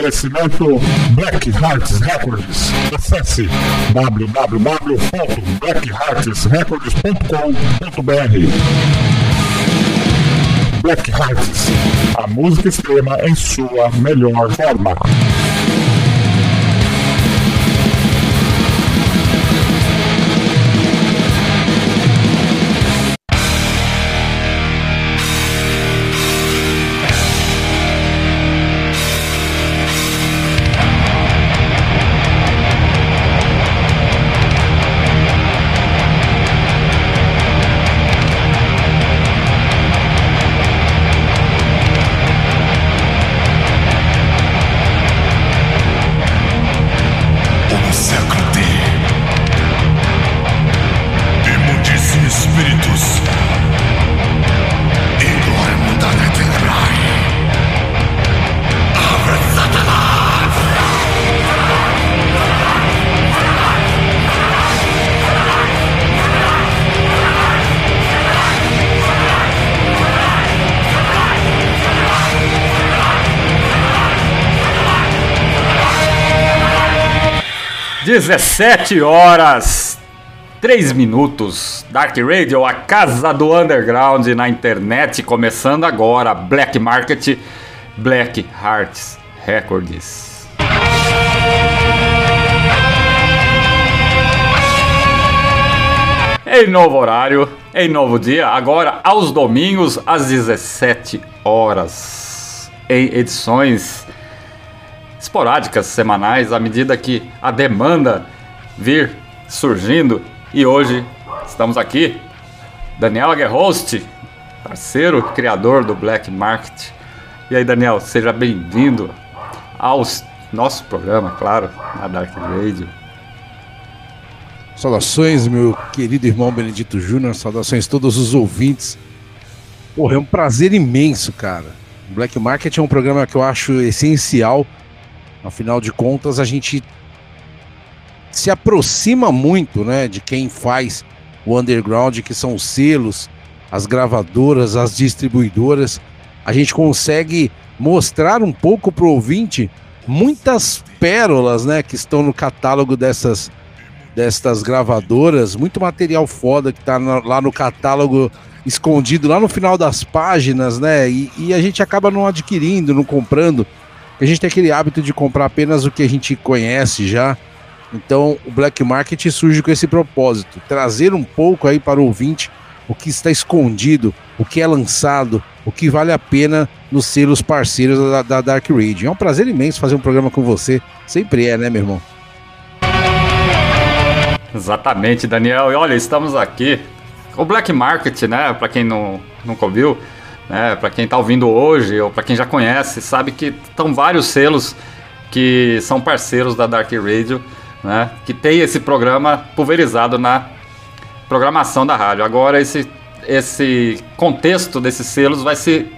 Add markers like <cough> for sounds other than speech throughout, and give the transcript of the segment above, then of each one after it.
Oferecimento Black Hearts Records. Acesse www.blackheartsrecords.com.br. Black Hearts, a música extrema em sua melhor forma. 17 horas 3 minutos. Dark Radio, a casa do underground na internet, começando agora. Black Market, Black Hearts Records. em novo horário, em novo dia, agora aos domingos às 17 horas, em edições esporádicas, semanais, à medida que a demanda vir surgindo. E hoje estamos aqui, Daniel Aguerhost, parceiro, criador do Black Market. E aí, Daniel, seja bem-vindo ao nosso programa, claro, na Dark Radio. Saudações, meu querido irmão Benedito Júnior. Saudações a todos os ouvintes. Porra, é um prazer imenso, cara. Black Market é um programa que eu acho essencial. Afinal de contas, a gente se aproxima muito, né, de quem faz o underground, que são os selos, as gravadoras, as distribuidoras. A gente consegue mostrar um pouco pro ouvinte muitas pérolas, né, que estão no catálogo dessas destas gravadoras, muito material foda que tá na- lá no catálogo escondido lá no final das páginas, né? E, e a gente acaba não adquirindo, não comprando. A gente tem aquele hábito de comprar apenas o que a gente conhece já. Então, o Black Market surge com esse propósito, trazer um pouco aí para o ouvinte o que está escondido, o que é lançado, o que vale a pena nos selos parceiros da, da Dark Radio. É um prazer imenso fazer um programa com você, sempre é, né, meu irmão? Exatamente, Daniel. E olha, estamos aqui. O Black Market, né? Para quem não, nunca ouviu, né? Para quem tá ouvindo hoje ou para quem já conhece, sabe que estão vários selos que são parceiros da Dark Radio, né? Que tem esse programa pulverizado na programação da rádio. Agora esse esse contexto desses selos vai ser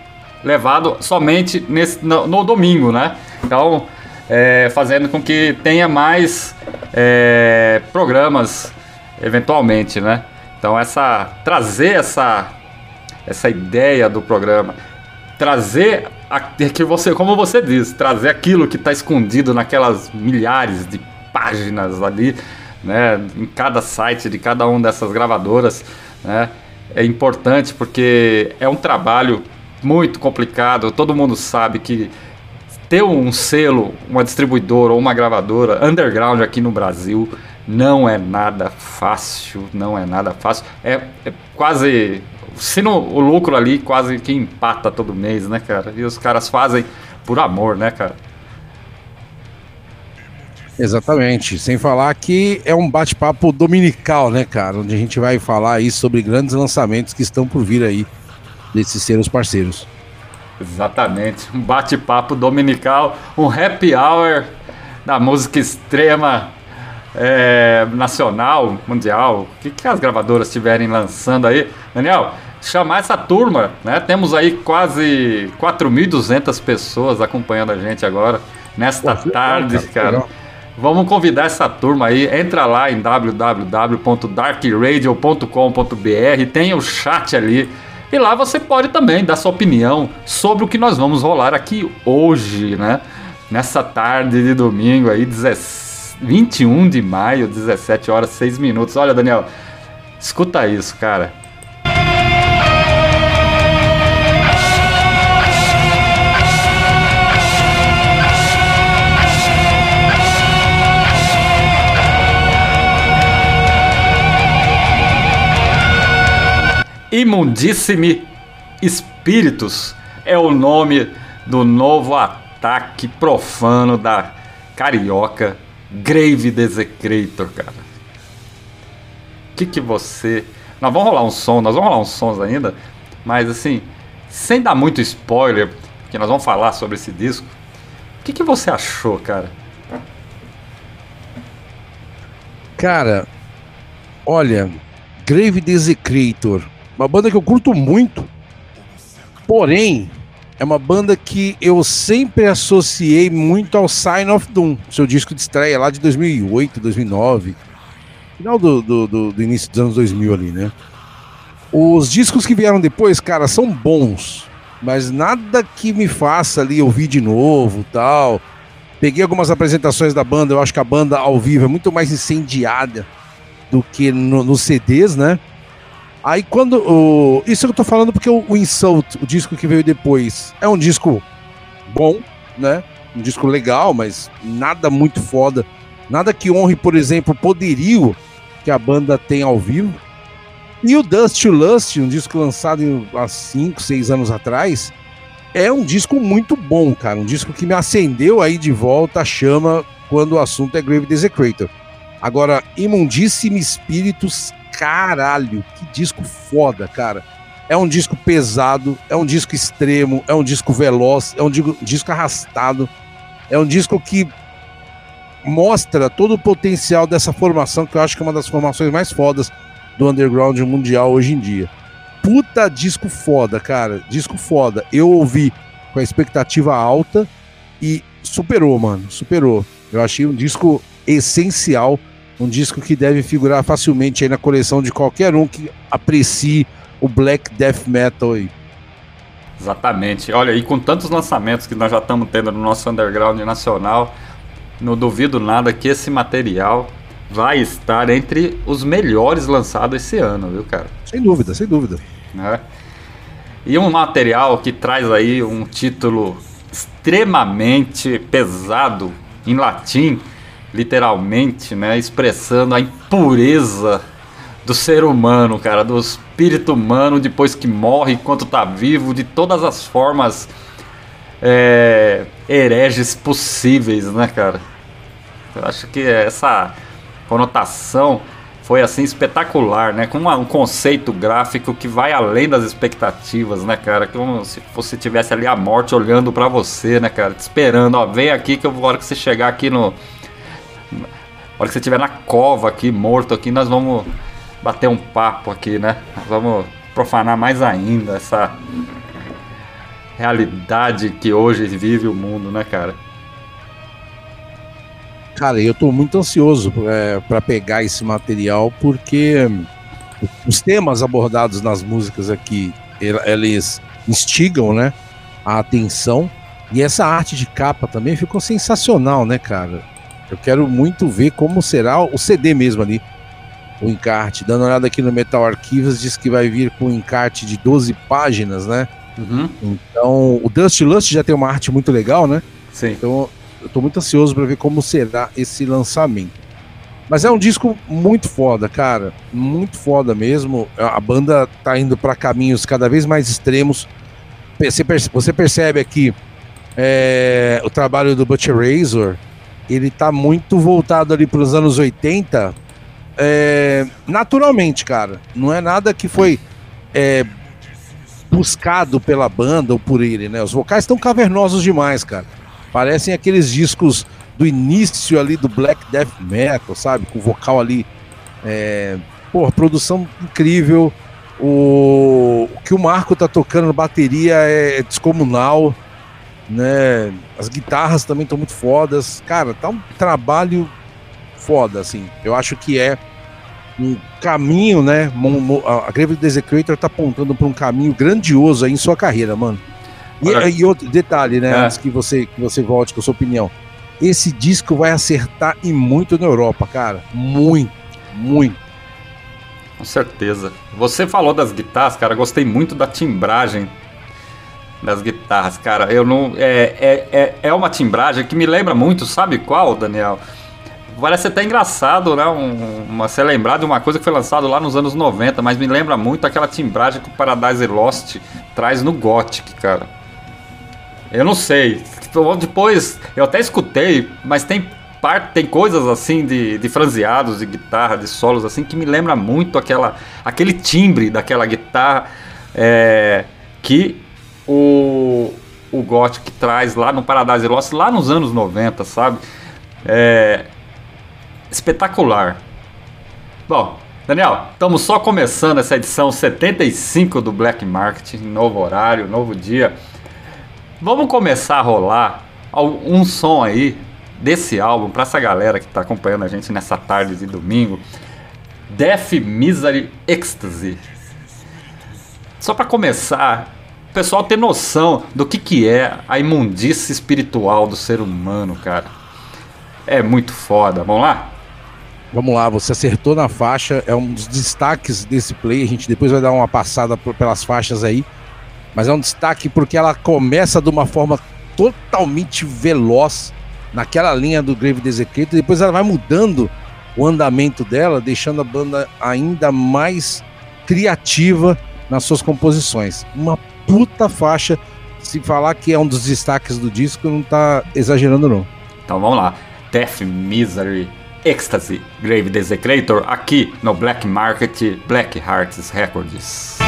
levado somente nesse, no, no domingo, né? Então, é, fazendo com que tenha mais é, programas eventualmente, né? Então essa trazer essa essa ideia do programa, trazer a, que você, como você diz, trazer aquilo que está escondido naquelas milhares de páginas ali, né? Em cada site de cada uma dessas gravadoras, né? É importante porque é um trabalho muito complicado. Todo mundo sabe que ter um selo, uma distribuidora ou uma gravadora underground aqui no Brasil não é nada fácil, não é nada fácil. É, é quase. Se no, o lucro ali quase que empata todo mês, né, cara? E os caras fazem por amor, né, cara? Exatamente. Sem falar que é um bate-papo dominical, né, cara? Onde a gente vai falar aí sobre grandes lançamentos que estão por vir aí desses seus parceiros. Exatamente. Um bate-papo dominical, um happy hour da música extrema é, nacional, mundial, o que, que as gravadoras estiverem lançando aí. Daniel, chamar essa turma, né? Temos aí quase 4.200 pessoas acompanhando a gente agora, nesta Pô, tarde, legal, cara, legal. Vamos convidar essa turma aí, entra lá em www.darkradio.com.br, tem o chat ali. E lá você pode também dar sua opinião sobre o que nós vamos rolar aqui hoje, né? Nessa tarde de domingo aí, 17 21 de maio, 17 horas 6 minutos. Olha, Daniel, escuta isso, cara. Imundíssime Espíritos é o nome do novo ataque profano da carioca Grave Desecrator, cara. O que, que você. Nós vamos rolar um som, nós vamos rolar uns sons ainda, mas assim, sem dar muito spoiler, que nós vamos falar sobre esse disco. O que, que você achou, cara? Cara, olha, Grave Desecrator, uma banda que eu curto muito, porém, é uma banda que eu sempre associei muito ao Sign of Doom, seu disco de estreia lá de 2008, 2009, final do, do, do- do início dos anos 2000 ali, né? Os discos que vieram depois, cara, são bons, mas nada que me faça ali ouvir de novo tal. Peguei algumas apresentações da banda, eu acho que a banda ao vivo é muito mais incendiada do que no- nos CDs, né? Aí quando. O, isso eu tô falando porque o, Insult, o disco que veio depois, é um disco bom, né? Um disco legal, mas nada muito foda. Nada que honre, por exemplo, o poderio que a banda tem ao vivo. E o Dust to Lust, um disco lançado há 5, 6 anos atrás, é um disco muito bom, cara. Um disco que me acendeu aí de volta a chama quando o assunto é Grave Desecrator. Agora, Imundíssimo Espíritos, caralho, que disco foda, cara. É um disco pesado, é um disco extremo, é um disco veloz, é um disco, arrastado, é um disco que mostra todo o potencial dessa formação, que eu acho que é uma das formações mais fodas do underground mundial hoje em dia. Puta disco foda, cara. Disco foda. Eu ouvi com a expectativa alta e superou, mano. Superou. Eu achei um disco essencial, um disco que deve figurar facilmente aí na coleção de qualquer um que aprecie o black death metal aí. Exatamente. Olha, e com tantos lançamentos que nós já estamos tendo no nosso underground nacional, não duvido nada que esse material vai estar entre os melhores lançados esse ano, viu, cara? Sem dúvida, sem dúvida. né? E um material que traz aí um título extremamente pesado em latim, literalmente, né, expressando a impureza do ser humano, cara, do espírito humano depois que morre, enquanto tá vivo, de todas as formas é, hereges possíveis, né, cara? Eu acho que essa conotação foi assim espetacular, né? Com uma- um conceito gráfico que vai além das expectativas, né, cara? Como se você tivesse ali a morte olhando pra você, né, cara? Te esperando, ó, vem aqui que eu vou, hora que você chegar aqui no na hora que você estiver na cova aqui, morto aqui, nós vamos bater um papo aqui, né? Nós vamos profanar mais ainda essa realidade que hoje vive o mundo, né, cara? Cara, eu tô muito ansioso é, para pegar esse material porque os temas abordados nas músicas aqui, el- eles instigam, né, a atenção. E essa arte de capa também ficou sensacional, né, cara? Eu quero muito ver como será o CD mesmo ali, o encarte. Dando uma olhada aqui no Metal Archives, diz que vai vir com um encarte de 12 páginas, né? Uhum. Então, o Dust Lust já tem uma arte muito legal, né? Sim. Então, eu tô muito ansioso para ver como será esse lançamento. Mas é um disco muito foda, cara. Muito foda mesmo. A banda tá indo para caminhos cada vez mais extremos. Você perce- você percebe aqui é, o trabalho do Butcher Razor. Ele tá muito voltado ali para os anos 80. é, naturalmente, cara. Não é nada que foi é, buscado pela banda ou por ele, né? Os vocais estão cavernosos demais, cara. Parecem aqueles discos do início ali do Black Death Metal, sabe? Com vocal ali. É, porra, produção incrível. O, o que o Marco tá tocando na bateria é descomunal, né? As guitarras também estão muito fodas. Cara, tá um trabalho foda, assim. Eu acho que é um caminho, né? A Grave Desecrator tá apontando para um caminho grandioso aí em sua carreira, mano. E, e outro detalhe, né? É. Antes que você, que você volte com a sua opinião. Esse disco vai acertar e muito na Europa, cara. Muito, muito. Com certeza. Você falou das guitarras, cara. Gostei muito da timbragem das guitarras, cara. Eu não. É, é, é, é uma timbragem que me lembra muito, sabe qual, Daniel? Parece até engraçado, né? Um, uma, ser lembrado de uma coisa que foi lançada lá nos anos 90, mas me lembra muito aquela timbragem que o Paradise Lost traz no Gothic, cara. Eu não sei. Depois, eu até escutei, mas tem parte, tem coisas assim de, de franzeados, de guitarra, de solos assim, que me lembra muito aquela, aquele timbre daquela guitarra é, que o, o Gothic traz lá no Paradise Lost, lá nos anos 90, sabe? É, espetacular. Bom, Daniel, estamos só começando essa edição 75 do Black Market, novo horário, novo dia. Vamos começar a rolar um som aí desse álbum para essa galera que está acompanhando a gente nessa tarde de domingo. Death Misery Ecstasy. Só para começar, o pessoal ter noção do que, que é a imundície espiritual do ser humano, cara. É muito foda. Vamos lá? Vamos lá, você acertou na faixa, é um dos destaques desse play. A gente depois vai dar uma passada pelas faixas aí mas é um destaque porque ela começa de uma forma totalmente veloz naquela linha do Grave Desecrator, depois ela vai mudando o andamento dela, deixando a banda ainda mais criativa nas suas composições. Uma puta faixa. Se falar que é um dos destaques do disco, não tá exagerando não. Então vamos lá. Death Misery Ecstasy Grave Desecrator aqui no Black Market Black Hearts Records.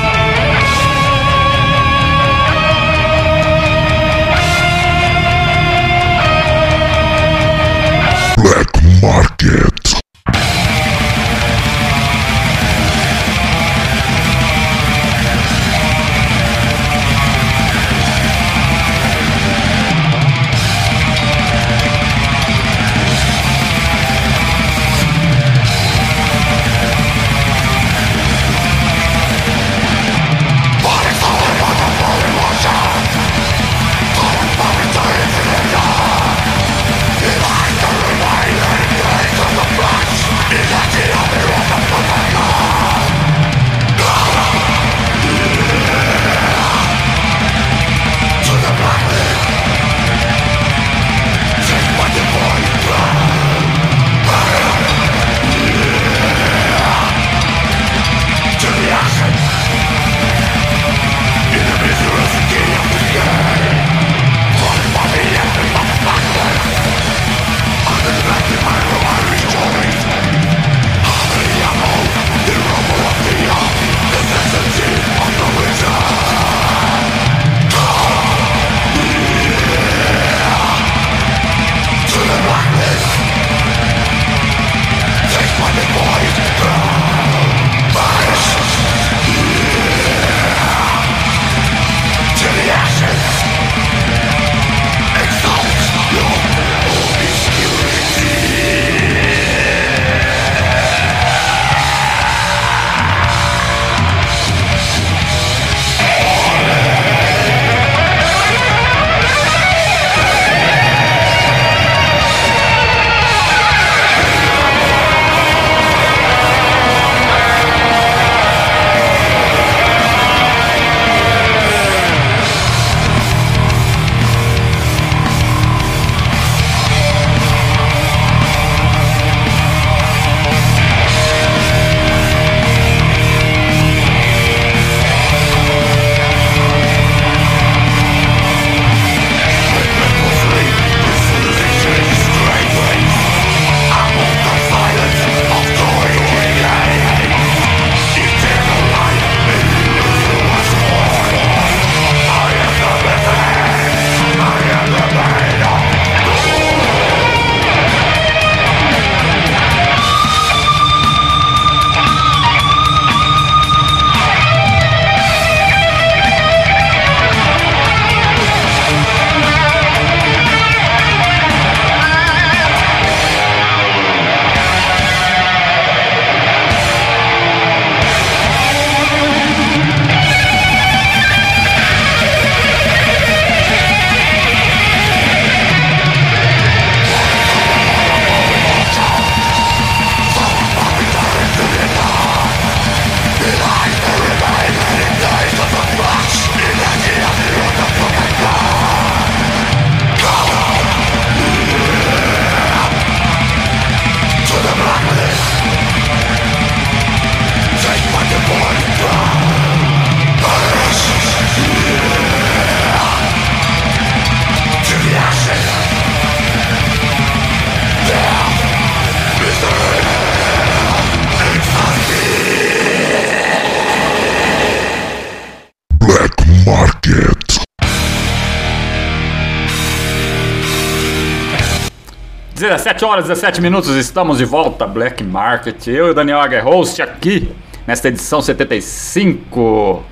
17 horas 17 minutos, estamos de volta, Black Market. Eu e o Daniel Aguer Host aqui nesta edição 75.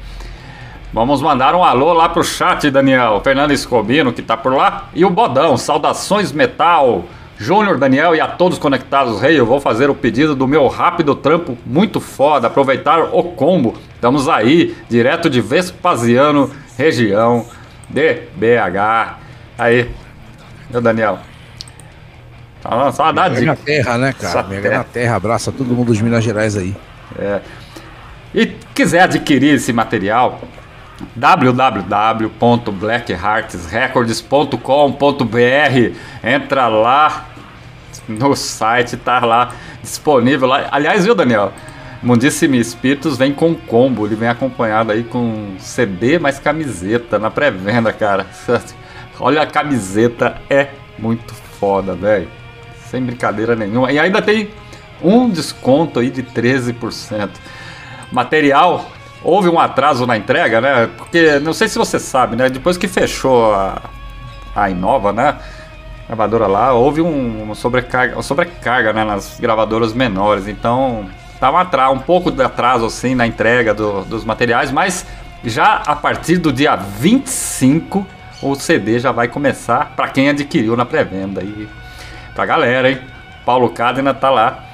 Vamos mandar um alô lá pro chat, Daniel. Fernando Escobino, que tá por lá. E o Bodão, saudações metal. Júnior, Daniel e a todos conectados. Rei, hey, eu vou fazer o pedido do meu rápido trampo, muito foda. Aproveitar o combo. Estamos aí, direto de Vespasiano, região de BH. Aí, meu Daniel, Tá, saudade. Mega na terra, né, cara? Mega terra. na terra. Abraça todo mundo dos Minas Gerais aí. É. E quiser adquirir esse material, www.blackheartsrecords.com.br Entra lá no site, tá lá disponível lá. Aliás, viu, Daniel? Mundíssimo Espíritos vem com combo, ele vem acompanhado aí com CD mais camiseta na pré-venda, cara. <laughs> Olha a camiseta, é muito foda, velho. Sem brincadeira nenhuma. E ainda tem um desconto aí de 13%. Material houve um atraso na entrega, né? Porque não sei se você sabe, né? Depois que fechou a, a Inova, né? Gravadora lá, houve um, uma sobrecarga, uma sobrecarga né? nas gravadoras menores. Então, tá um, atraso, um pouco de atraso assim na entrega do, dos materiais, mas já a partir do dia 25 o CD já vai começar para quem adquiriu na pré-venda e pra galera, hein? Paulo Cadena tá lá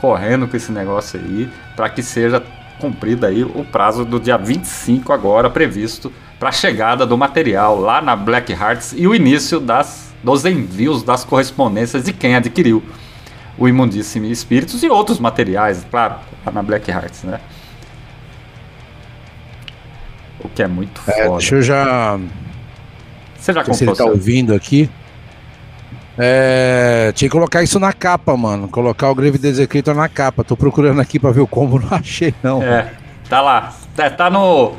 correndo com esse negócio aí para que seja cumprido aí o prazo do dia 25 agora previsto para a chegada do material lá na Black Hearts e o início das, dos envios das correspondências de quem adquiriu o Imundíssimo Espíritos e outros materiais, claro, lá na Black Hearts, né? O que é muito é, foda. Deixa eu já. Você já comprou? Se ele tá ouvindo aqui. É, tinha que colocar isso na capa, mano. Colocar o Grave Desecretor na capa. Tô procurando aqui pra ver o combo, <laughs> não achei não. É, tá lá. Tá, tá no.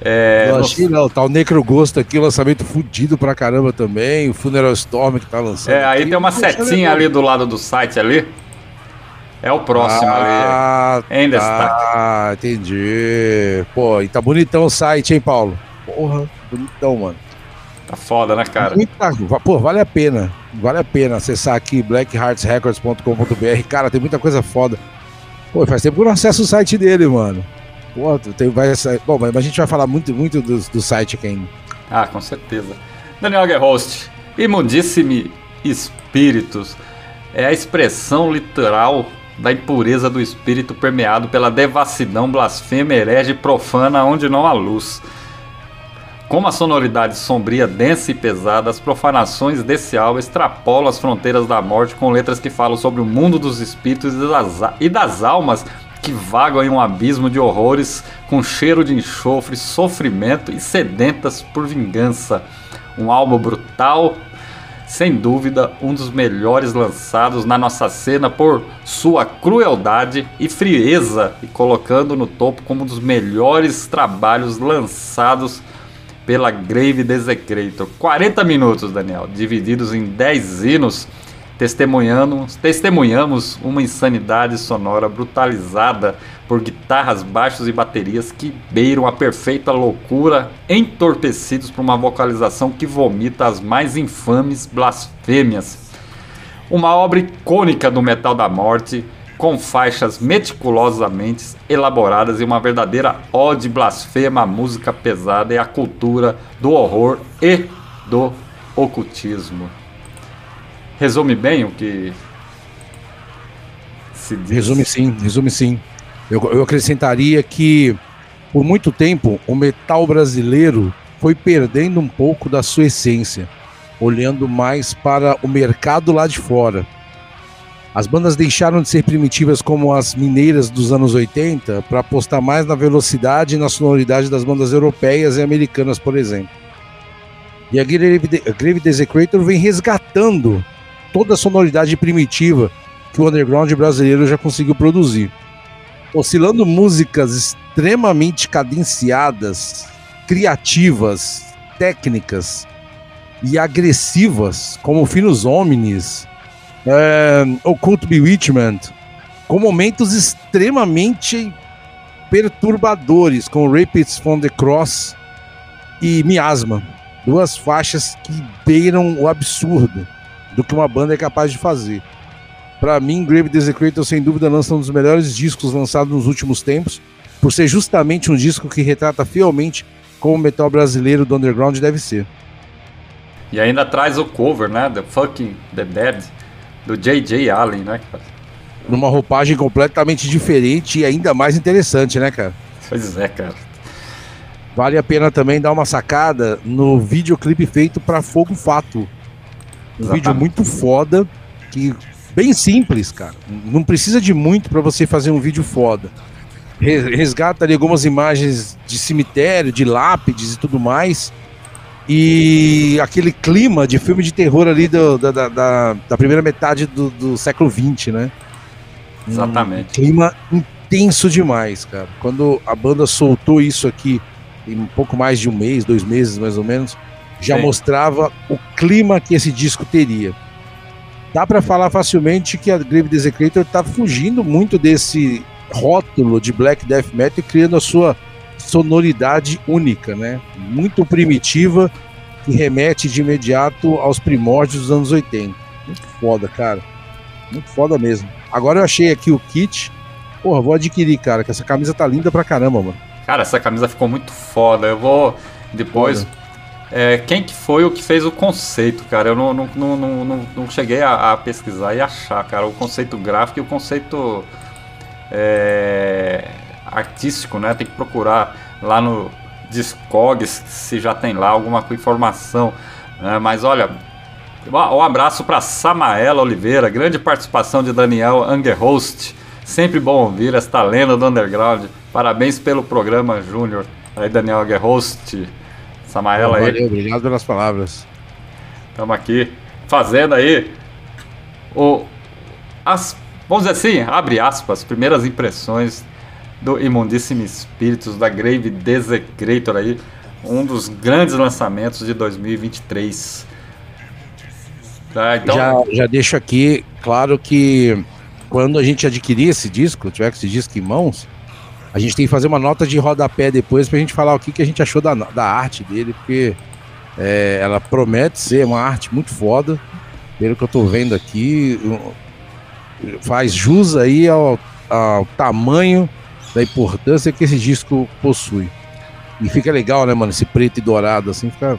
É, não achei não, tá o Necro Ghost aqui, lançamento fudido pra caramba também. O Funeral Storm que tá lançando. É, aí aqui. tem uma setinha ali do lado do site ali. É o próximo ah, ali. Em destaque. Ah, entendi. Pô, e tá bonitão o site, hein, Paulo? Porra, bonitão, mano. Tá foda, né, cara? Muita, pô, vale a pena. Vale a pena acessar aqui blackheartsrecords.com.br. Cara, tem muita coisa foda. Pô, faz tempo que eu não acesso o site dele, mano. Pô, tem, vai, bom, mas a gente vai falar muito, muito do, do site aqui ainda. Ah, com certeza. Daniel Guerhost, imundíssime espíritos é a expressão literal da impureza do espírito permeado pela devassidão, blasfêmia, herege profana onde não há luz. Como a sonoridade sombria, densa e pesada, as profanações desse álbum extrapolam as fronteiras da morte com letras que falam sobre o mundo dos espíritos e das, e das almas que vagam em um abismo de horrores com cheiro de enxofre, sofrimento e sedentas por vingança. Um álbum brutal, sem dúvida, um dos melhores lançados na nossa cena por sua crueldade e frieza, e colocando no topo como um dos melhores trabalhos lançados pela Grave Desecrator. 40 minutos, Daniel, divididos em 10 hinos, testemunhamos, testemunhamos uma insanidade sonora brutalizada por guitarras, baixos e baterias que beiram a perfeita loucura, entorpecidos por uma vocalização que vomita as mais infames blasfêmias. Uma obra icônica do metal da morte, com faixas meticulosamente elaboradas e uma verdadeira ode blasfema à música pesada e à cultura do horror e do ocultismo. Resume bem o que se diz? Resume sim, resume sim. Eu, eu acrescentaria que por muito tempo o metal brasileiro foi perdendo um pouco da sua essência, olhando mais para o mercado lá de fora as bandas deixaram de ser primitivas como as mineiras dos anos 80 para apostar mais na velocidade e na sonoridade das bandas europeias e americanas, por exemplo. E a Grave Desecrator vem resgatando toda a sonoridade primitiva que o underground brasileiro já conseguiu produzir. Oscilando músicas extremamente cadenciadas, criativas, técnicas e agressivas, como Finos Homines, é, Occult Bewitchment, com momentos extremamente perturbadores, com Rapids from the Cross e Miasma. Duas faixas que beiram o absurdo. do que uma banda é capaz de fazer. Pra mim, Grave Desecrator, sem dúvida, lança um dos melhores discos lançados nos últimos tempos, por ser justamente um disco que retrata fielmente como o metal brasileiro do underground deve ser. E ainda traz o cover, né? The Fucking The Dead, do J.J. Allen, né, cara? Numa roupagem completamente diferente e ainda mais interessante, né, cara? Pois é, cara. Vale a pena também dar uma sacada no videoclipe feito para Fogo Fato. Um Exatamente. vídeo muito foda, que bem simples, cara. Não precisa de muito para você fazer um vídeo foda. Re- Resgata ali algumas imagens de cemitério, de lápides e tudo mais. E aquele clima de filme de terror ali do- da, da, da- primeira metade do, do século XX, né? Um Exatamente. clima intenso demais, cara. Quando a banda soltou isso aqui, em um pouco mais de um mês, dois meses mais ou menos, já Sim. mostrava o clima que esse disco teria. Dá pra falar facilmente que a Grave Desecrator tá fugindo muito desse rótulo de black death metal e criando a sua sonoridade única, né? Muito primitiva que remete de imediato aos primórdios dos anos 80. Muito foda, cara. Muito foda mesmo. Agora eu achei aqui o kit. Porra, vou adquirir, cara, que essa camisa tá linda pra caramba, mano. Cara, essa camisa ficou muito foda. Eu vou depois. Foda. É, quem que foi o que fez o conceito, cara? Eu não, não, não, não, não- não cheguei a, a pesquisar e achar, cara, o conceito gráfico e o conceito é, artístico, né? Tem que procurar lá no Discogs se já tem lá alguma informação. né? Mas olha, um abraço para Samaela Oliveira, grande participação de Daniel Angerhost. Sempre bom ouvir esta lenda do underground. Parabéns pelo programa Júnior. Aí, Daniel Angerhost. Samaela aí. Valeu, obrigado pelas palavras. Estamos aqui fazendo aí o as vamos dizer assim, abre aspas, primeiras impressões do Imundíssimo Espíritos da Grave Desecrator aí, um dos grandes lançamentos de 2023. Tá, então, Já, já deixo aqui claro que quando a gente adquirir esse disco, tiver esse disco em mãos, a gente tem que fazer uma nota de rodapé depois pra gente falar o que, que a gente achou da, da arte dele, porque é, ela promete ser uma arte muito foda, pelo que eu tô vendo aqui, faz jus aí ao, ao tamanho da importância que esse disco possui. E fica legal, né, mano? Esse preto e dourado, assim, fica.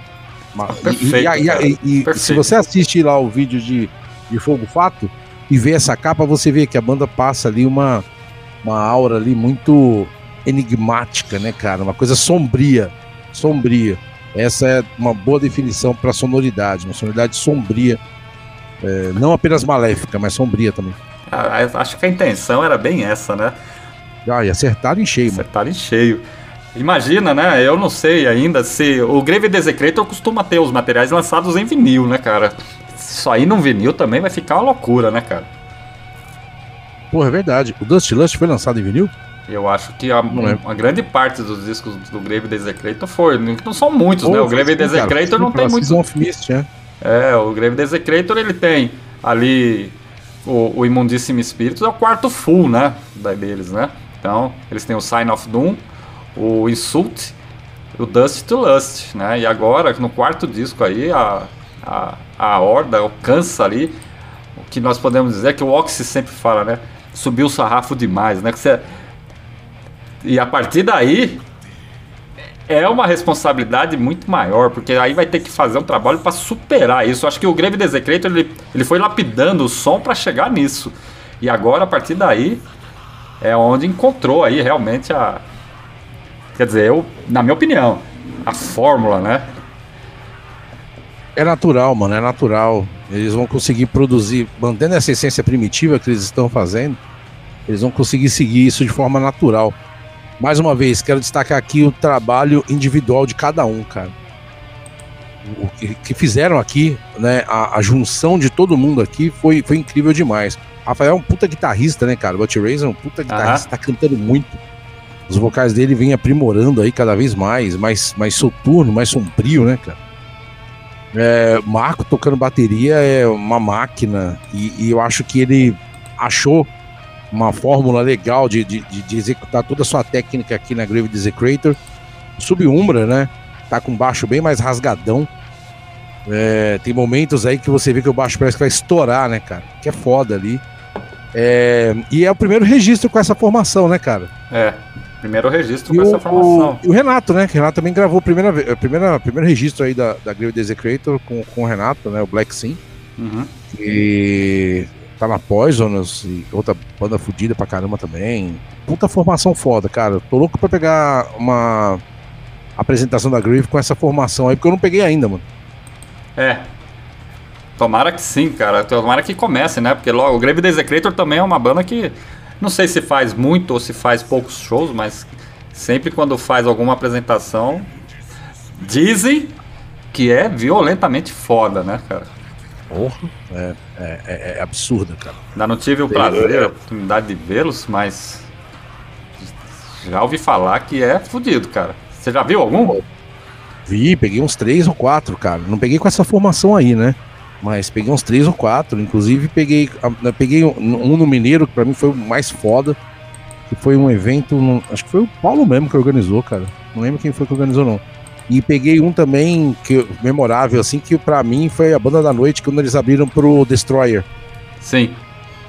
e- Perfeito, e, e- e- e se você assiste lá o vídeo de, de Fogo Fato e vê essa capa, você vê que a banda passa ali uma, uma aura ali muito enigmática, né, cara? Uma coisa sombria. Sombria. Essa é uma boa definição para sonoridade, uma sonoridade sombria. É, não apenas maléfica, mas sombria também. a- a- acho que a intenção era bem essa, né? Ah, e acertaram em cheio, mano. Acertaram em cheio. Imagina, né? Eu não sei ainda se. O Grave Desecrator costuma ter os materiais lançados em vinil, né, cara? Isso aí num vinil também vai ficar uma loucura, né, cara? Porra, é verdade. O Dust Lust foi lançado em vinil? Eu acho que a, uma grande parte dos discos do Grave Desecrator foi. Não são muitos, né? Pô, O Grave Desecrator não tem muito. Of Mist, é. É, o Grave Desecrator ele tem ali o, o Imundíssimo Espíritos, é o quarto full, né? Da, deles, né? Então, eles têm o Sign of Doom, o Insult, o Dust to Lust, né? E agora, no quarto disco aí, a, a, a Horda alcança ali o que nós podemos dizer que o Oxy sempre fala, né? Subiu o sarrafo demais, né? Que você... E a partir daí, é uma responsabilidade muito maior, porque aí vai ter que fazer um trabalho para superar isso. Acho que o Grave Desecrator ele, ele foi lapidando o som para chegar nisso. E agora, a partir daí, é onde encontrou aí realmente a. Quer dizer, eu, na minha opinião, a fórmula, né? É natural, mano, é natural. Eles vão conseguir produzir, mantendo essa essência primitiva que eles estão fazendo, eles vão conseguir seguir isso de forma natural. Mais uma vez, quero destacar aqui o trabalho individual de cada um, cara. O que, fizeram aqui, né? A, a junção de todo mundo aqui foi, foi incrível demais. Rafael é um puta guitarrista, né, cara? O Butch Razor é um puta guitarrista, tá cantando muito. Os vocais dele vêm aprimorando aí cada vez mais, mais, mais soturno, mais sombrio, né, cara? É, Marco tocando bateria é uma máquina e, e eu acho que ele achou uma fórmula legal de, de, de- executar toda a sua técnica aqui na Grave Desecrator. Subumbra, né? Tá com baixo bem mais rasgadão. É, tem momentos aí que você vê que o baixo parece que vai estourar, né, cara? Que é foda ali. É, e é o primeiro registro com essa formação, né, cara? É, primeiro registro E com o, essa formação. o- e o Renato, né? Que o Renato também gravou o primeira, a primeira, primeiro registro aí da, da Grave Desecrator com, com o Renato, né? O Black Sim. Uhum. E tá na Poisonous e outra banda fodida pra caramba também. Puta formação foda, cara. Eu Tô louco pra pegar uma apresentação da Grave com essa formação aí, porque eu não peguei ainda, mano. É. Tomara que sim, cara. Tomara que comece, né? Porque logo, o Grave Desecrator também é uma banda que não sei se faz muito ou se faz poucos shows, mas sempre quando faz alguma apresentação, dizem que é violentamente foda, né, cara? Porra. É, é, é- é absurda, cara. Ainda não tive o prazer, a oportunidade de vê-los, mas já ouvi falar que é fodido, cara. Você já viu algum? Vi, peguei uns três ou quatro, cara. Não peguei com essa formação aí, né? Mas peguei uns três ou quatro. Inclusive, peguei, a- peguei um, no Mineiro, que pra mim foi o mais foda. Que foi um evento. no- acho que foi o Paulo mesmo que organizou, cara. Não lembro quem foi que organizou, não. E peguei um também que, memorável, assim, que pra mim foi a banda da noite, quando eles abriram pro Destroyer. Sim.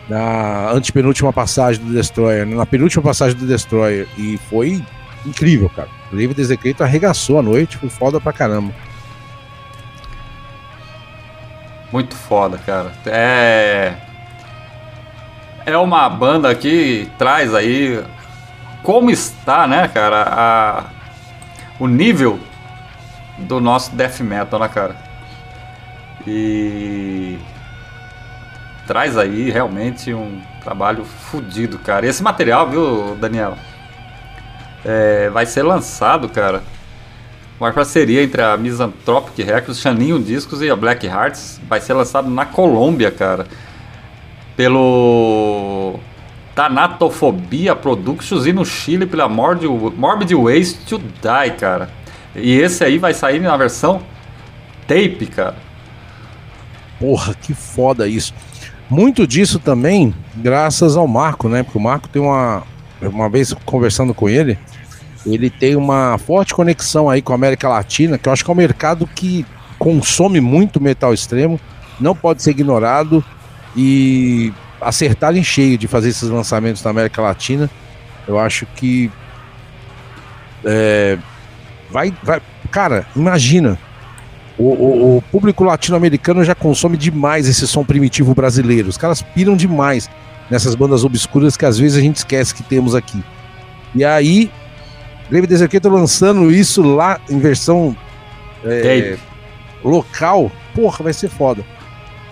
Na antepenúltima passagem do Destroyer, né? na penúltima passagem do Destroyer. E foi incrível, cara. O David Desecreto arregaçou a noite, foi foda pra caramba. Muito foda, cara. É. É uma banda que traz aí como está, né, cara, a... o nível do nosso death metal, né, cara? E traz aí realmente um trabalho fudido, cara. E esse material, viu, Daniel? É, vai ser lançado, cara, uma parceria entre a Misanthropic Records, Chaninho Discos e a Black Hearts. Vai ser lançado na Colômbia, cara. Pelo Tanatofobia Productions e no Chile pela Morbid, Morbid Ways to Die, cara. E esse aí vai sair na versão tape, cara. Porra, que foda isso. Muito disso também graças ao Marco, né? Porque o Marco tem uma. Uma vez conversando com ele, ele tem uma forte conexão aí com a América Latina, que eu acho que é um mercado que consome muito metal extremo, não pode ser ignorado e acertar em cheio de fazer esses lançamentos na América Latina. Eu acho que. é, vai, vai. Cara, imagina. O, o- o público latino-americano já consome demais esse som primitivo brasileiro. Os caras piram demais nessas bandas obscuras que às vezes a gente esquece que temos aqui. E aí, Grave Desecreto lançando isso lá em versão é, local, porra, vai ser foda.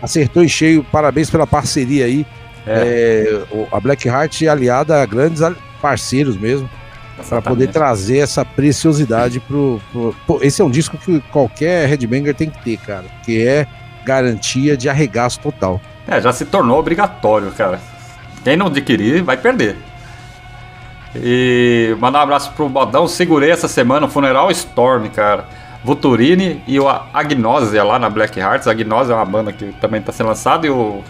Acertou em cheio, parabéns pela parceria aí. É, o- a Black Heart é aliada a grandes parceiros mesmo para poder trazer essa preciosidade pro, pro- Pô, esse é um disco que qualquer headbanger tem que ter, cara, que é garantia de arregaço total. É, já se tornou obrigatório, cara. Quem não adquirir vai perder. E mandar um abraço pro Bodão. Segurei essa semana o Funeral Storm, cara. Vuturini e o Agnosia lá na Black Hearts. A Agnosia é uma banda que também está sendo lançada. E o,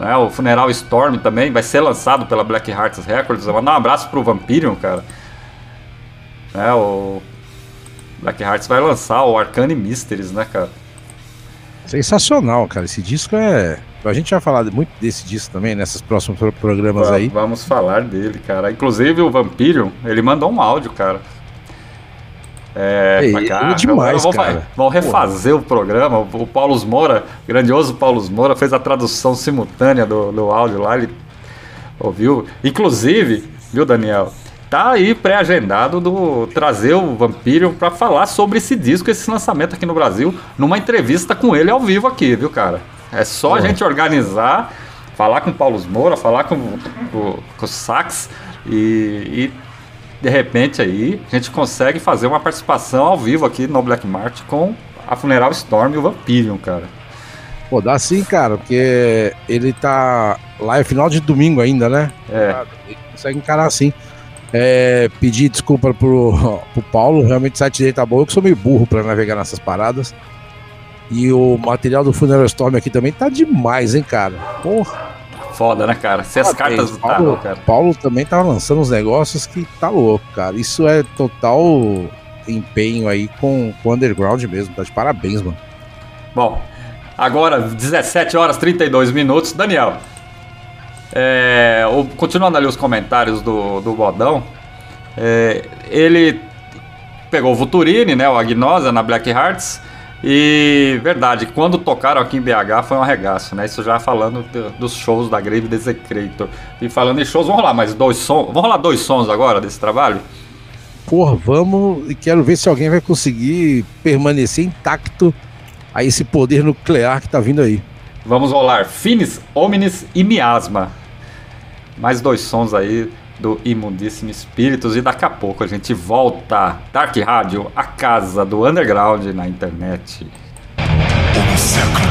né, o Funeral Storm também vai ser lançado pela Black Hearts Records. Mandar um abraço pro Vampirion, cara. É, o Black Hearts vai lançar o Arcane Mysteries, né, cara? Sensacional, cara. Esse disco é. A gente vai falar muito desse disco também nesses próximos pro- programas aí. Vamos falar dele, cara. Inclusive o Vampirion, ele mandou um áudio, cara. É, É, cá. é demais, Vamos- cara. Vamos refazer o programa. O Paulo Moura, grandioso Paulo Moura, fez a tradução simultânea do, do áudio lá. Ele ouviu. Inclusive, viu, Daniel? Tá aí pré-agendado do trazer o Vampirion pra falar sobre esse disco, esse lançamento aqui no Brasil, numa entrevista com ele ao vivo aqui, viu, cara? É só a gente organizar, falar com o Paulo Moura, falar com, com, com o Sax e, e, de repente aí a gente consegue fazer uma participação ao vivo aqui no Black Mart com a Funeral Storm e o Vampirion, cara. Pô, dá sim, cara, porque ele tá. Lá é final de domingo ainda, né? É. Ele consegue encarar assim. É, pedir desculpa pro, <laughs> pro Paulo, realmente o site dele tá bom. Eu que sou meio burro pra navegar nessas paradas. E o material do Funeral Storm aqui também tá demais, hein, cara? Porra, Foda, né, cara? Se as parabéns. cartas do Paulo, cara. Paulo também tá lançando uns negócios que tá louco, cara. Isso é total empenho aí com com o underground mesmo. Tá de parabéns, mano. Bom, agora 17 horas 32 minutos. Daniel, é, o- continuando ali os comentários do, do Bodão, é, ele pegou o Vuturini, né, o Agnosa na Black Hearts. E verdade, quando tocaram aqui em BH foi um arregaço, né? Isso já falando do- dos shows da Grave Desecrator. E falando em shows, vamos rolar mais dois sons. Vamos rolar dois sons agora desse trabalho? Porra, vamos e quero ver se alguém vai conseguir permanecer intacto a esse poder nuclear que tá vindo aí. Vamos rolar Finis, Omnis e Miasma. Mais dois sons aí do Imundíssimo Espíritos e daqui a pouco a gente volta. Dark Radio, a casa do underground na internet. Obsecra-te.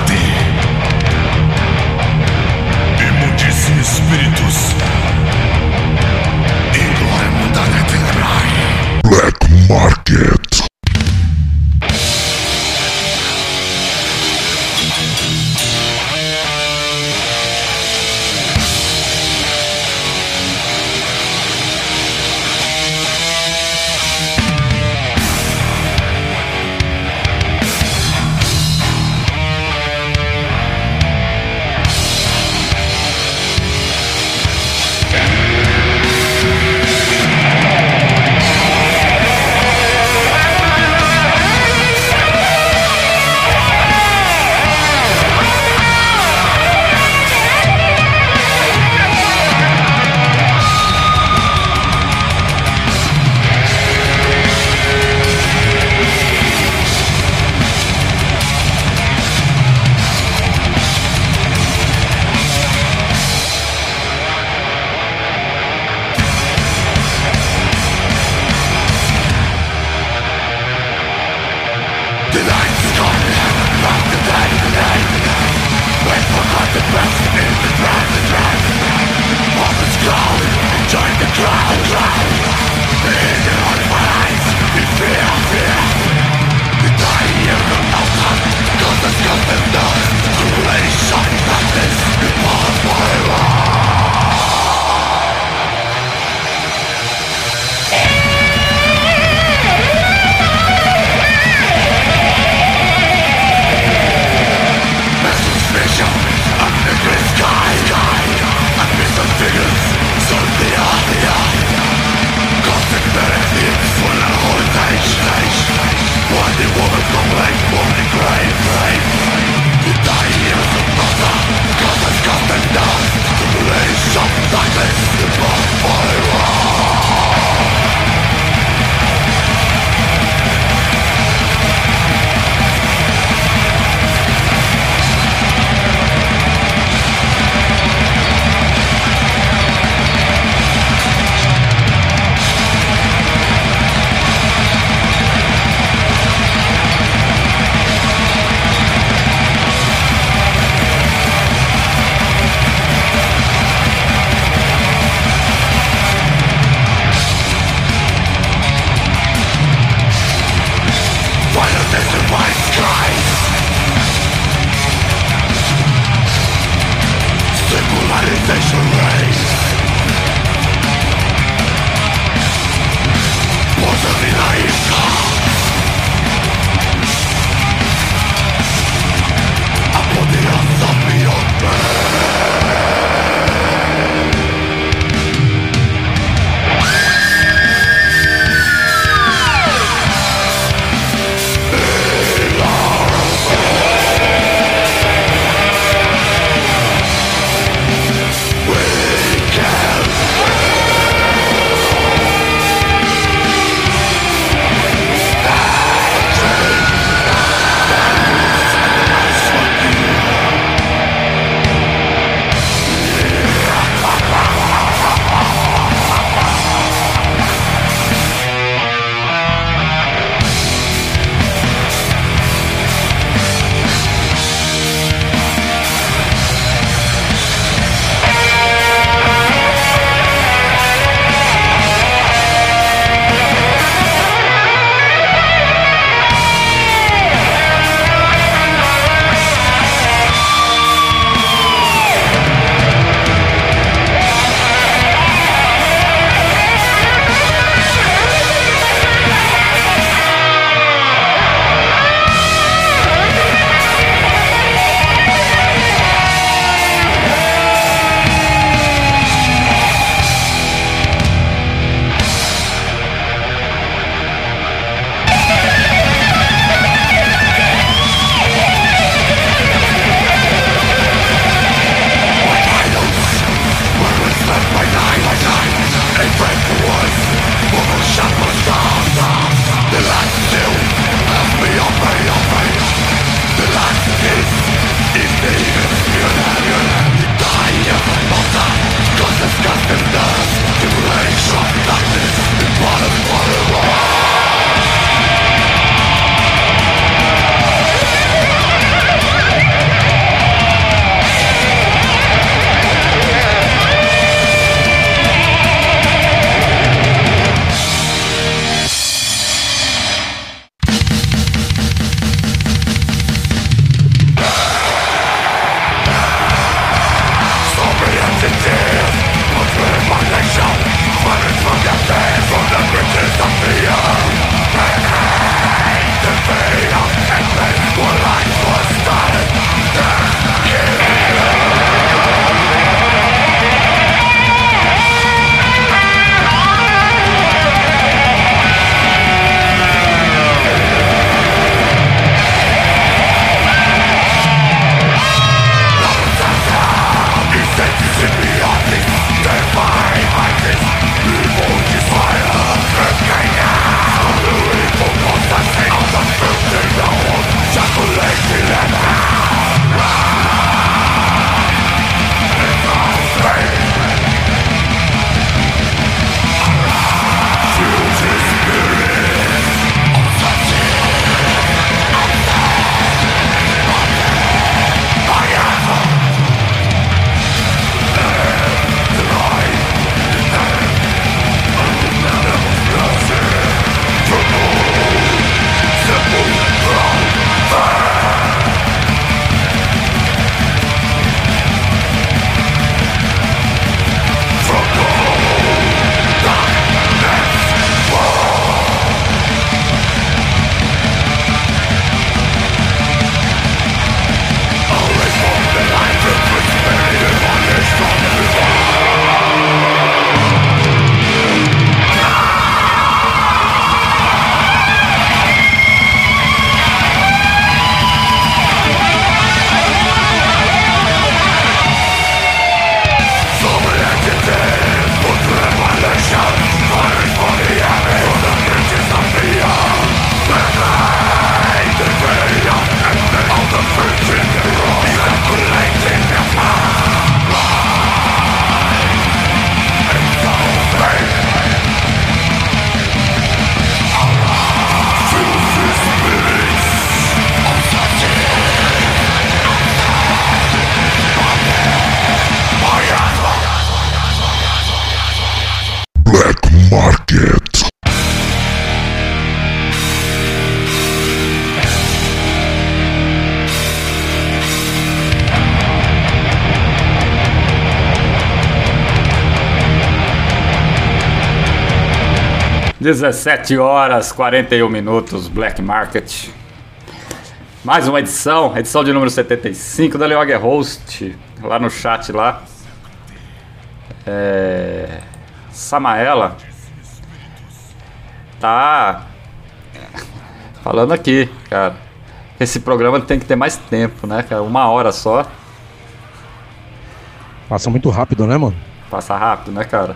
17 horas 41 minutos, Black Market. Mais uma edição, edição de número 75 da Leog Host, lá no chat lá. É... Samaela tá falando aqui, cara. Esse programa tem que ter mais tempo, né, cara? Uma hora só. Passa muito rápido, né, mano? Passa rápido, né, cara?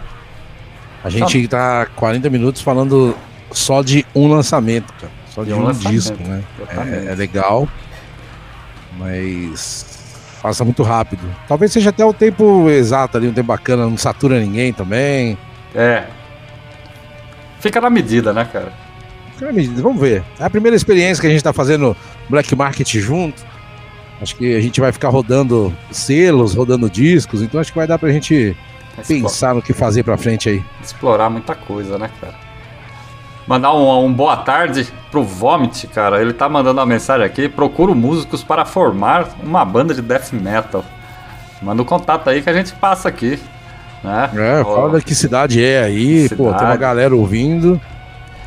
A gente tá 40 minutos falando só de um lançamento, cara. Só de, De um lançamento, disco, né? É, é legal, mas passa muito rápido. Talvez seja até o tempo exato ali, um tempo bacana, não satura ninguém também. É. Fica na medida, né, cara? Fica na medida, Vamos ver. É a primeira experiência que a gente tá fazendo Black Market junto. Acho que a gente vai ficar rodando selos, rodando discos, então acho que vai dar pra gente Pensar no que fazer pra frente aí. Explorar muita coisa, né, cara? Mandar um, um boa tarde pro Vomit, cara. Ele tá mandando uma mensagem aqui. Procuro músicos para formar uma banda de death metal. Manda o contato aí que a gente passa aqui. Né? É, Ó, fala que cidade é aí, pô, tem uma Cidade. galera ouvindo.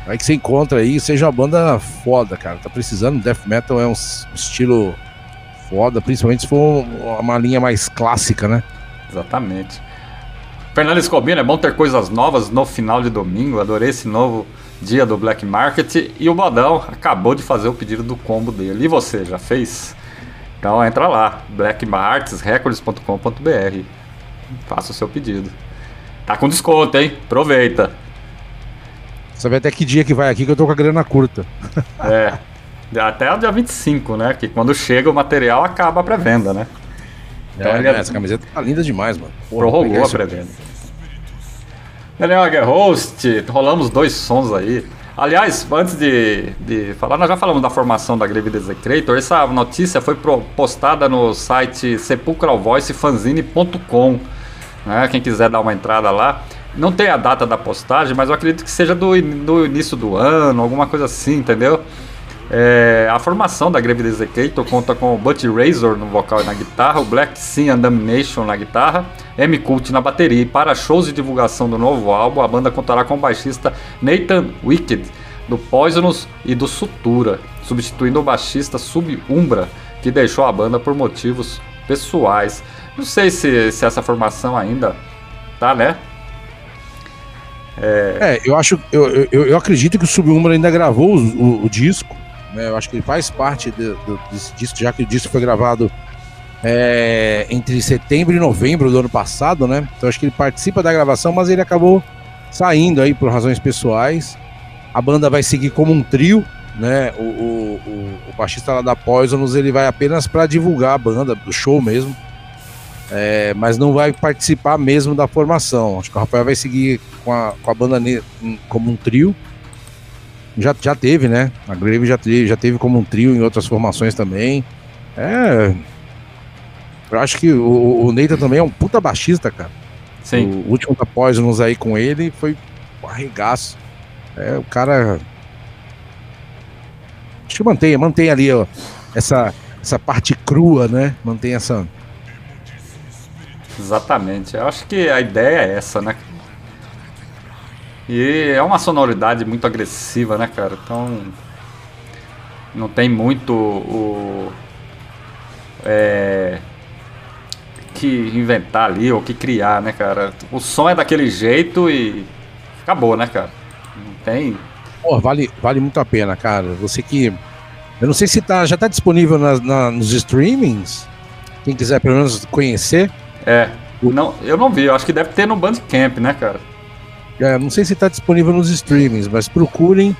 Aí que você encontra aí, seja uma banda foda, cara. Tá precisando, death metal é um estilo foda, principalmente se for uma linha mais clássica, né? Exatamente. Fernando Escobino, é bom ter coisas novas no final de domingo. Adorei esse novo dia do Black Market. E o Bodão acabou de fazer o pedido do combo dele. E você, já fez? Então entra lá, blackmartsrecords.com.br. Faça o seu pedido. Tá com desconto, hein? Aproveita. Sabe até que dia que vai aqui que eu tô com a grana curta. É. Até o dia 25, né? Que quando chega o material acaba a pré-venda, né? Então É, ele é- né, Essa camiseta tá linda demais, mano. Porra, Prorrogou a pré-venda. Daniel Aguer Host, rolamos dois sons aí. Aliás, antes de, de falar, nós já falamos da formação da Grave Desecrator. Essa notícia foi postada no site sepulcralvoicefanzine.com. Né? Quem quiser dar uma entrada lá. Não tem a data da postagem, mas eu acredito que seja do, do início do ano, alguma coisa assim, entendeu? É, a formação da Grave Desecrator conta com o Butch Razor no vocal e na guitarra, o Black Sea and Damnation na guitarra, M Cult na bateria. E para shows de divulgação do novo álbum, a banda contará com o baixista Nathan Wicked, do Poisonous e do Sutura, substituindo o baixista Sub Umbra, que deixou a banda por motivos pessoais. Não sei se, se essa formação ainda tá, né? É, eu acho, eu, eu, eu acredito que o Subumbra ainda gravou o, o- o disco, né? Eu acho que ele faz parte de- do- desse disco, já que o disco foi gravado é, entre setembro e novembro do ano passado, né? Então acho que ele participa da gravação, mas ele acabou saindo aí por razões pessoais. A banda vai seguir como um trio, né? O, o, o, o baixista lá da Poisonous ele vai apenas para divulgar a banda, do show mesmo. É, mas não vai participar mesmo da formação. Acho que o Rafael vai seguir com a, com a banda como um trio. Já, já teve, né? A Grave já teve, já teve como um trio em outras formações também. É. Eu acho que o, o Neita também é um puta baixista, cara. Sim. O último da Poisonous aí com ele foi um arregaço. É, o cara. Acho que mantém, mantém ali, ó, essa, essa parte crua, né? Mantém essa. Exatamente. Eu acho que a ideia é essa, né? E é uma sonoridade muito agressiva, né, cara? Então. Não tem muito o. É. Que inventar ali ou que criar, né, cara? O som é daquele jeito e. Acabou, né, cara? Não tem. Pô, vale, vale muito a pena, cara. Você que. Eu não sei se tá, já tá disponível nas- na- nos streamings. Quem quiser pelo menos conhecer. É. Não, eu não vi, eu acho que deve ter no Bandcamp, né, cara? É, não sei se tá disponível nos streamings, mas procurem.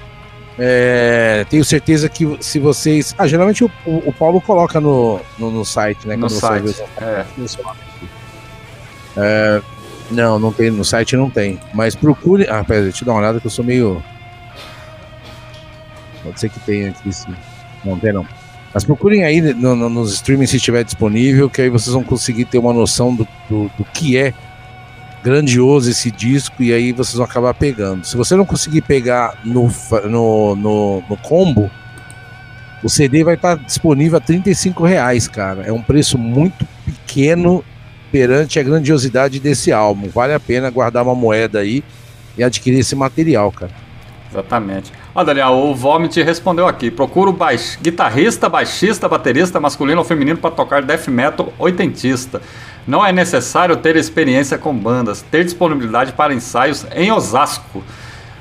É, tenho certeza que se vocês. Ah, geralmente o, o- Paulo coloca no, no, no site, né? No você site. os- É. É, não, não tem. No site não tem. Mas procure. Ah, pera, deixa eu dar uma olhada que eu sou meio. Pode ser que tenha aqui sim. Não tem não. Mas procurem aí no- no- nos streamings se estiver disponível, que aí vocês vão conseguir ter uma noção do, do, do que é grandioso esse disco e aí vocês vão acabar pegando. Se você não conseguir pegar no, no, no, no combo, o CD vai estar disponível a 35 reais, cara. É um preço muito pequeno perante a grandiosidade desse álbum. Vale a pena guardar uma moeda aí e adquirir esse material, cara. Exatamente. Ó, Daniel, o Vomit respondeu aqui. Procuro baix... guitarrista, baixista, baterista, masculino ou feminino para tocar death metal oitentista. Não é necessário ter experiência com bandas, ter disponibilidade para ensaios em Osasco.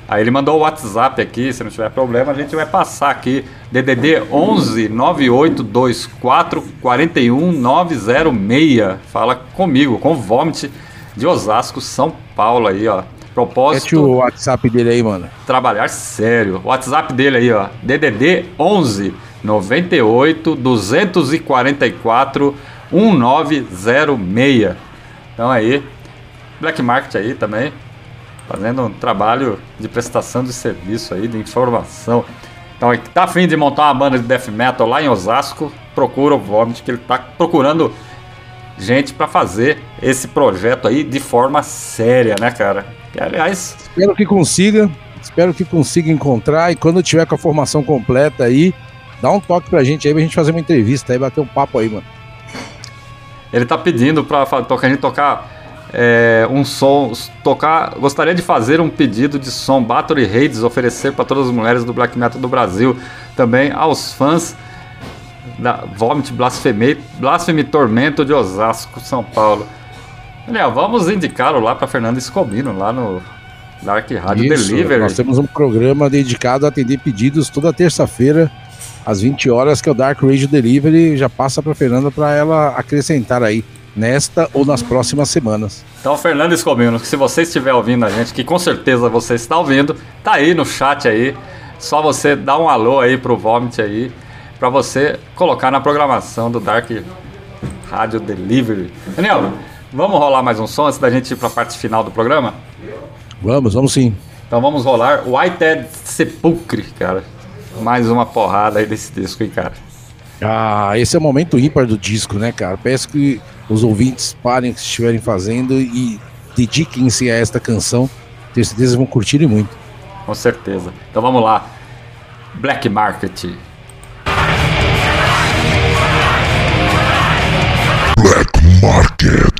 Aí ele mandou o WhatsApp aqui, se não tiver problema, a gente vai passar aqui. DDD 11 9824 41906. Fala comigo, com Vomit de Osasco, São Paulo aí, ó. Propósito. Mete o WhatsApp dele aí, mano. Trabalhar sério. O WhatsApp dele aí, ó. DDD 11 98 244 1906. Então aí, Black Market aí também, fazendo um trabalho de prestação de serviço aí, de informação. Então, tá afim de montar uma banda de death metal lá em Osasco, procura o Vomit, que ele tá procurando gente para fazer esse projeto aí de forma séria, né, cara? E, aliás, espero que consiga, espero que consiga encontrar e quando tiver com a formação completa aí, dá um toque pra gente aí pra gente fazer uma entrevista aí, bater um papo aí, mano. Ele tá pedindo pra tocar, a gente tocar é, um som, tocar. Gostaria de fazer um pedido de som Battery Raids, oferecer para todas as mulheres do black metal do Brasil, também aos fãs da Vomit Blasphemy, Blasphemy Tormento de Osasco, São Paulo. Daniel, vamos indicá-lo lá para Fernando Escobino, lá no Dark Radio Isso, Delivery. Nós temos um programa dedicado a atender pedidos toda terça-feira, às 20 horas, que é o Dark Radio Delivery. Já passa para Fernanda para ela acrescentar aí nesta ou nas próximas semanas. Então, Fernando Escobino, se você estiver ouvindo a gente, que com certeza você está ouvindo, tá aí no chat aí. Só você dar um alô aí pro Vomit aí, para você colocar na programação do Dark Radio Delivery. Daniel, vamos rolar mais um som antes da gente ir para a parte final do programa? Vamos, vamos sim. Então vamos rolar Whitehead Sepulcre, cara. Mais uma porrada aí desse disco, hein, cara. Ah, esse é o momento ímpar do disco, né, cara? Peço que os ouvintes parem o que estiverem fazendo e dediquem-se a esta canção. Tenho certeza que vão curtir muito. Com certeza. Então vamos lá. Black Market. Black Market.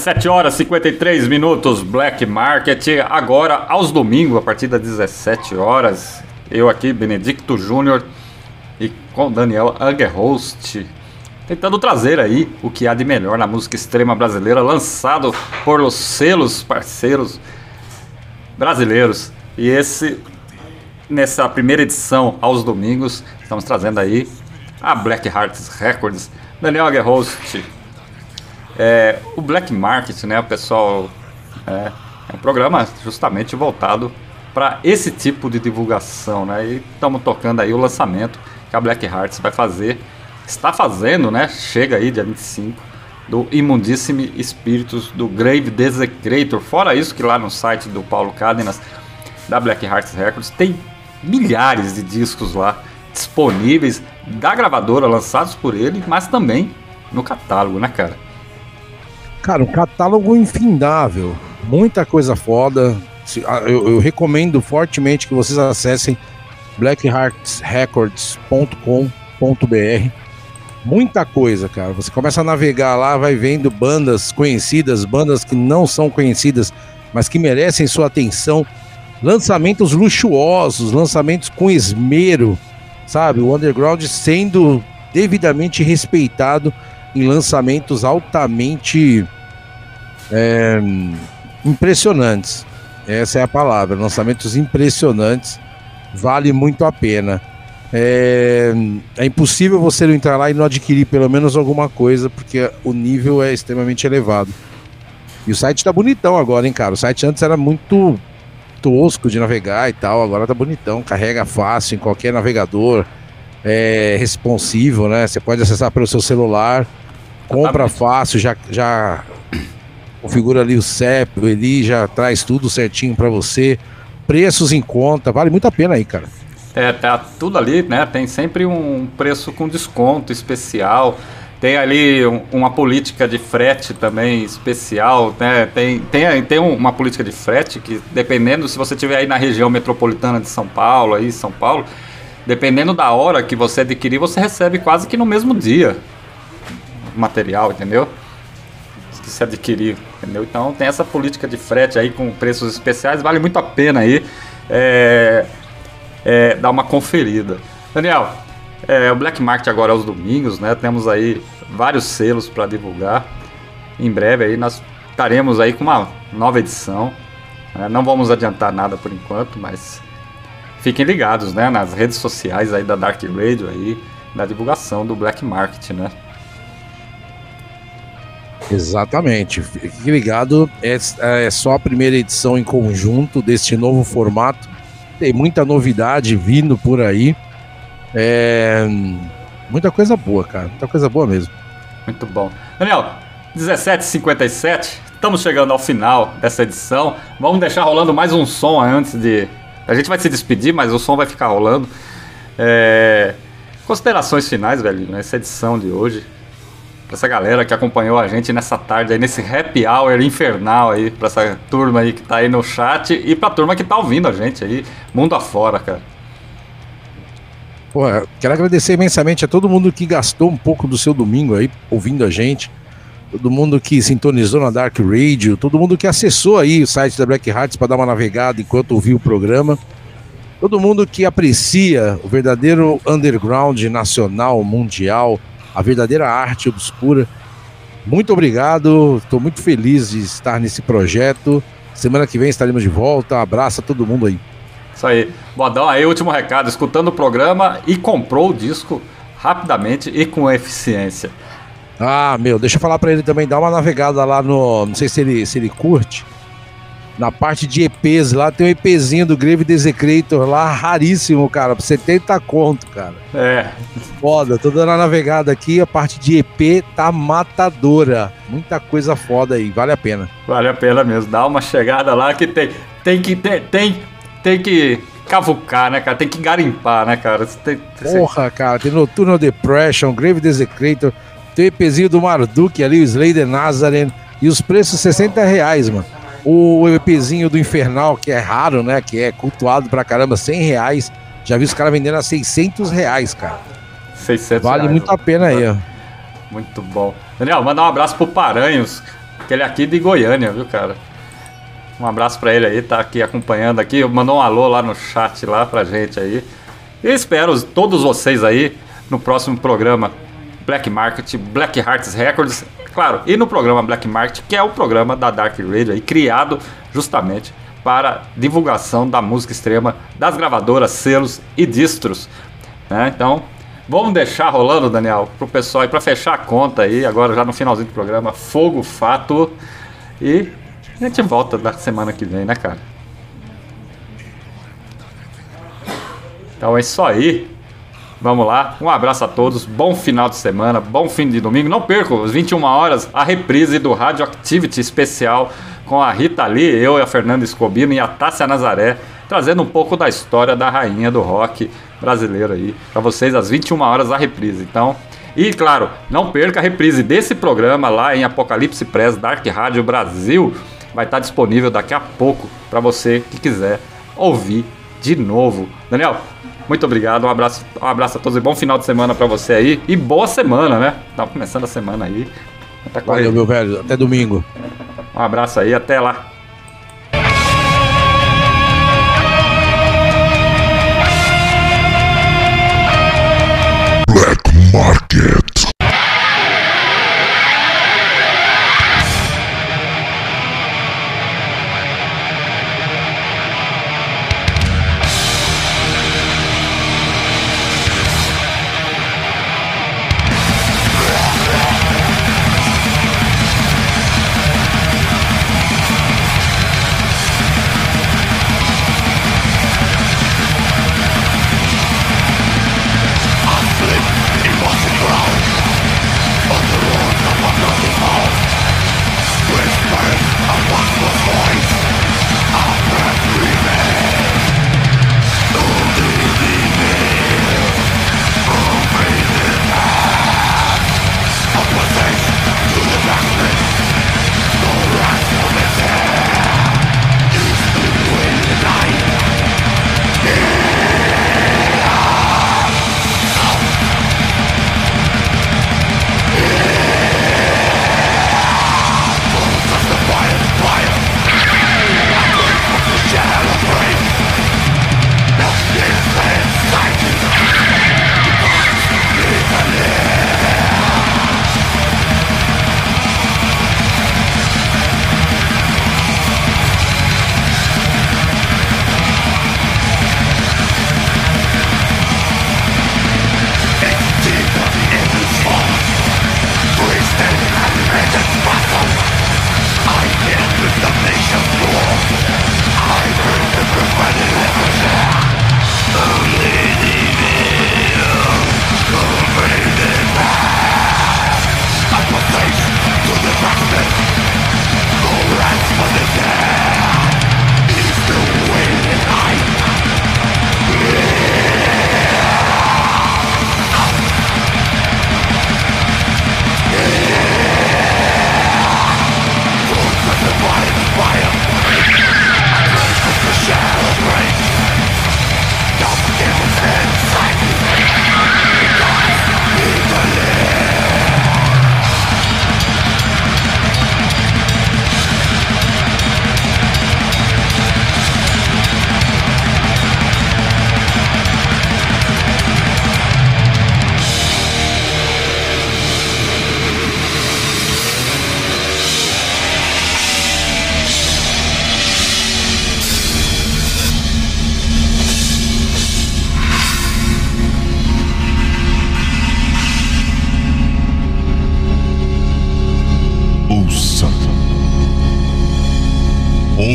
17 horas 53 minutos, Black Market. Agora, aos domingos, a partir das 17 horas, eu aqui, Benedicto Júnior, e com Daniel Angerhost, tentando trazer aí o que há de melhor na música extrema brasileira, lançado por os selos parceiros brasileiros. E esse, nessa primeira edição, aos domingos, estamos trazendo aí a Black Hearts Records. Daniel Angerhost, é, o Black Market, né, pessoal, é, é um programa justamente voltado para esse tipo de divulgação, né? E estamos tocando aí o lançamento que a Black Hearts vai fazer, está fazendo, né? Chega aí dia 25 do Imundíssime Espíritos do Grave Desecrator. Fora isso que lá no site do Paulo Cárdenas da Black Hearts Records tem milhares de discos lá disponíveis da gravadora lançados por ele, mas também no catálogo, né, cara? Cara, um catálogo infindável. Muita coisa foda. Eu, eu recomendo fortemente que vocês acessem blackheartsrecords.com.br. Muita coisa, cara. Você começa a navegar lá, vai vendo bandas conhecidas, bandas que não são conhecidas, mas que merecem sua atenção. Lançamentos luxuosos, lançamentos com esmero, sabe? O underground sendo devidamente respeitado em lançamentos altamente é, impressionantes. Essa é a palavra, lançamentos impressionantes, vale muito a pena. É, é, impossível você não entrar lá e não adquirir pelo menos alguma coisa, porque o nível é extremamente elevado. E o site tá bonitão agora, hein, cara? O site antes era muito tosco de navegar e tal, agora tá bonitão, carrega fácil em qualquer navegador, é responsivo, né? Você pode acessar pelo seu celular, compra fácil, já, já configura ali o CEP, ele já traz tudo certinho para você, preços em conta, vale muito a pena aí, cara. É, tá tudo ali, né? Tem sempre um preço com desconto especial. Tem ali um, uma política de frete também especial, né? Tem, tem, tem uma política de frete que, dependendo, se você estiver aí na região metropolitana de São Paulo, aí São Paulo, dependendo da hora que você adquirir, você recebe quase que no mesmo dia o material, entendeu? Que se adquirir, entendeu? Então tem essa política de frete aí com preços especiais, vale muito a pena aí. É, é, dar uma conferida. Daniel, é, o Black Market agora aos domingos, né? Temos aí vários selos para divulgar. Em breve aí nós estaremos aí com uma nova edição. Né? Não vamos adiantar nada por enquanto, mas fiquem ligados, né? Nas redes sociais aí da Dark Radio aí, da divulgação do Black Market, né? Exatamente. Fique ligado, é, é só a primeira edição em conjunto deste novo formato tem muita novidade vindo por aí. É, muita coisa boa, cara. Muita coisa boa mesmo. Muito bom. Daniel, 17h57, estamos chegando ao final dessa edição. Vamos deixar rolando mais um som antes de. A gente vai se despedir, mas o som vai ficar rolando. É... Considerações finais, velho, nessa edição de hoje pra essa galera que acompanhou a gente nessa tarde aí, nesse happy hour infernal aí, pra essa turma aí que tá aí no chat e pra turma que tá ouvindo a gente aí, mundo afora, cara. Pô, quero agradecer imensamente a todo mundo que gastou um pouco do seu domingo aí ouvindo a gente, todo mundo que sintonizou na Dark Radio, todo mundo que acessou aí o site da Black Hearts para dar uma navegada enquanto ouviu o programa, todo mundo que aprecia o verdadeiro underground nacional, mundial, a verdadeira arte obscura. Muito obrigado, estou muito feliz de estar nesse projeto. Semana que vem estaremos de volta. Um abraço a todo mundo aí. Isso aí. Bodão, aí último recado, escutando o programa e comprou o disco rapidamente e com eficiência. Ah, meu, deixa eu falar para ele também, dá uma navegada lá no, não sei se ele se ele curte, na parte de EPs lá, tem um EPzinho do Grave Desecrator lá, raríssimo, cara, por 70 conto, cara. É. Foda, tô dando a navegada aqui, a parte de EP tá matadora. Muita coisa foda aí, vale a pena. Vale a pena mesmo, dá uma chegada lá que tem, tem que, tem, tem, tem que cavucar, né, cara? Tem que garimpar, né, cara? Tem, Porra, cara, tem Nocturnal Depression, Grave Desecrator, tem o EPzinho do Marduk ali, o Slayer Nazarene, e os preços 60 reais, mano. O EPzinho do Infernal, que é raro, né? Que é cultuado pra caramba, 100 reais. Já vi os caras vendendo a 600 reais, cara. 600 Vale reais, muito a pena aí, ó. Muito bom. Daniel, mandar um abraço pro Paranhos, que ele é aqui de Goiânia, viu, cara? Um abraço pra ele aí, tá aqui acompanhando aqui. Mandou um alô lá no chat lá pra gente aí. E espero todos vocês aí no próximo programa Black Market, Black Hearts Records, claro, e no programa Black Market, que é o programa da Dark Radio aí, criado justamente para divulgação da música extrema das gravadoras, selos e distros. Né? Então, vamos deixar rolando, Daniel, pro pessoal aí, para fechar a conta aí, agora já no finalzinho do programa, Fogo Fato. E a gente volta da semana que vem, né, cara? Então é isso aí. Vamos lá. Um abraço a todos. Bom final de semana, bom fim de domingo. Não percam, às 21 horas, a reprise do Radioactivity especial com a Rita Lee, eu e a Fernanda Escobino e a Tássia Nazaré, trazendo um pouco da história da rainha do rock brasileiro aí para vocês às 21 horas a reprise. Então, e claro, não perca a reprise desse programa lá em Apocalipse Press Dark Rádio Brasil. Vai estar disponível daqui a pouco para você que quiser ouvir de novo. Daniel, muito obrigado, um abraço, um abraço a todos e bom final de semana para você aí. E boa semana, né? Tá começando a semana aí. Tá Valeu, meu velho. Até domingo. Um abraço aí, até lá. Black Market.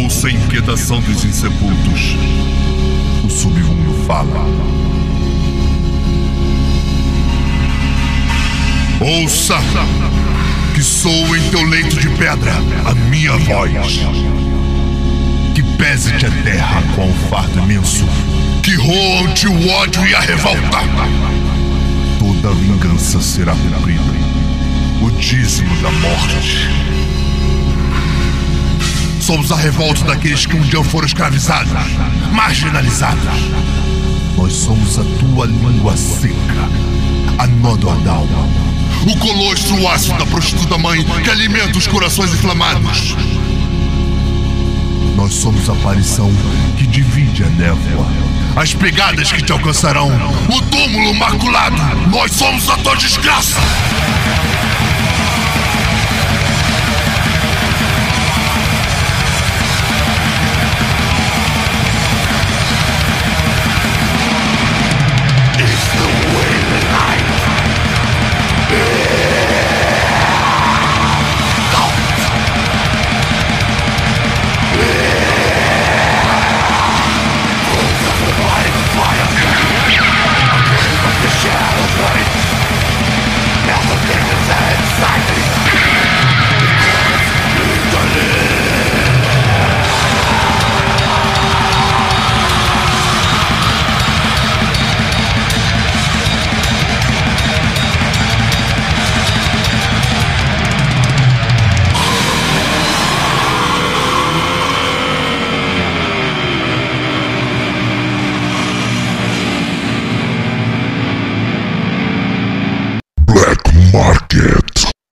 Ouça a inquietação dos insepultos. O submundo fala. Ouça que soa em teu leito de pedra a minha voz. Que pese-te a terra com o fardo imenso. Que roam-te o ódio e a revolta. Toda vingança será cumprida. O dízimo da morte. Somos a revolta daqueles que um dia foram escravizados, marginalizados. Nós somos a tua língua seca, a Nododal. O colostro ácido da prostituta mãe que alimenta os corações inflamados. Nós somos a aparição que divide a névoa. As pegadas que te alcançarão. O túmulo maculado. Nós somos a tua desgraça.